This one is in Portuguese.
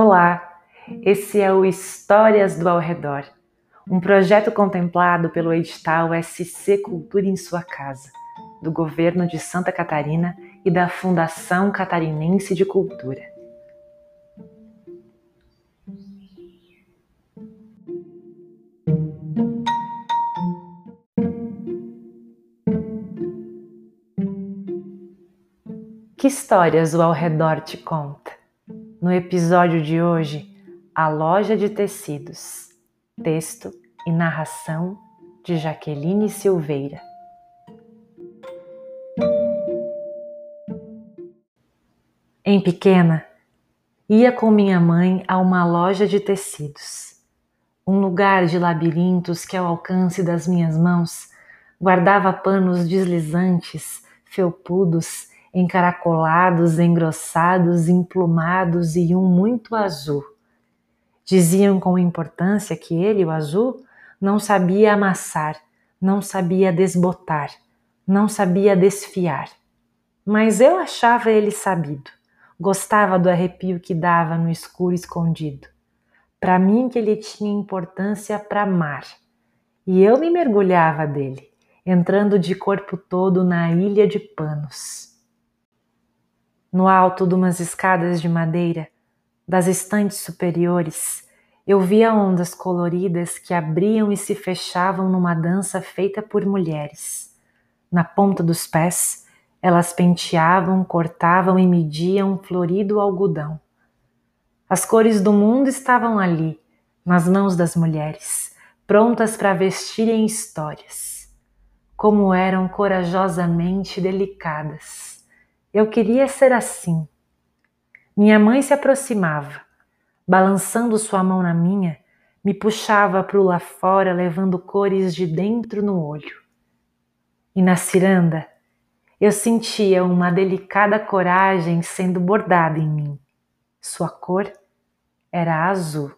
Olá, esse é o Histórias do Ao Redor, um projeto contemplado pelo edital SC Cultura em Sua Casa, do governo de Santa Catarina e da Fundação Catarinense de Cultura. Que histórias o ao redor te conta? No episódio de hoje, A Loja de Tecidos. Texto e narração de Jaqueline Silveira. Em pequena, ia com minha mãe a uma loja de tecidos. Um lugar de labirintos que, ao alcance das minhas mãos, guardava panos deslizantes, felpudos encaracolados, engrossados, emplumados e um muito azul. Diziam com importância que ele, o azul, não sabia amassar, não sabia desbotar, não sabia desfiar. Mas eu achava ele sabido, gostava do arrepio que dava no escuro escondido. Para mim que ele tinha importância para amar. E eu me mergulhava dele, entrando de corpo todo na ilha de panos. No alto de umas escadas de madeira, das estantes superiores, eu via ondas coloridas que abriam e se fechavam numa dança feita por mulheres. Na ponta dos pés, elas penteavam, cortavam e mediam florido algodão. As cores do mundo estavam ali, nas mãos das mulheres, prontas para vestirem histórias. Como eram corajosamente delicadas. Eu queria ser assim. Minha mãe se aproximava, balançando sua mão na minha, me puxava para o lá fora, levando cores de dentro no olho. E na ciranda, eu sentia uma delicada coragem sendo bordada em mim. Sua cor era azul.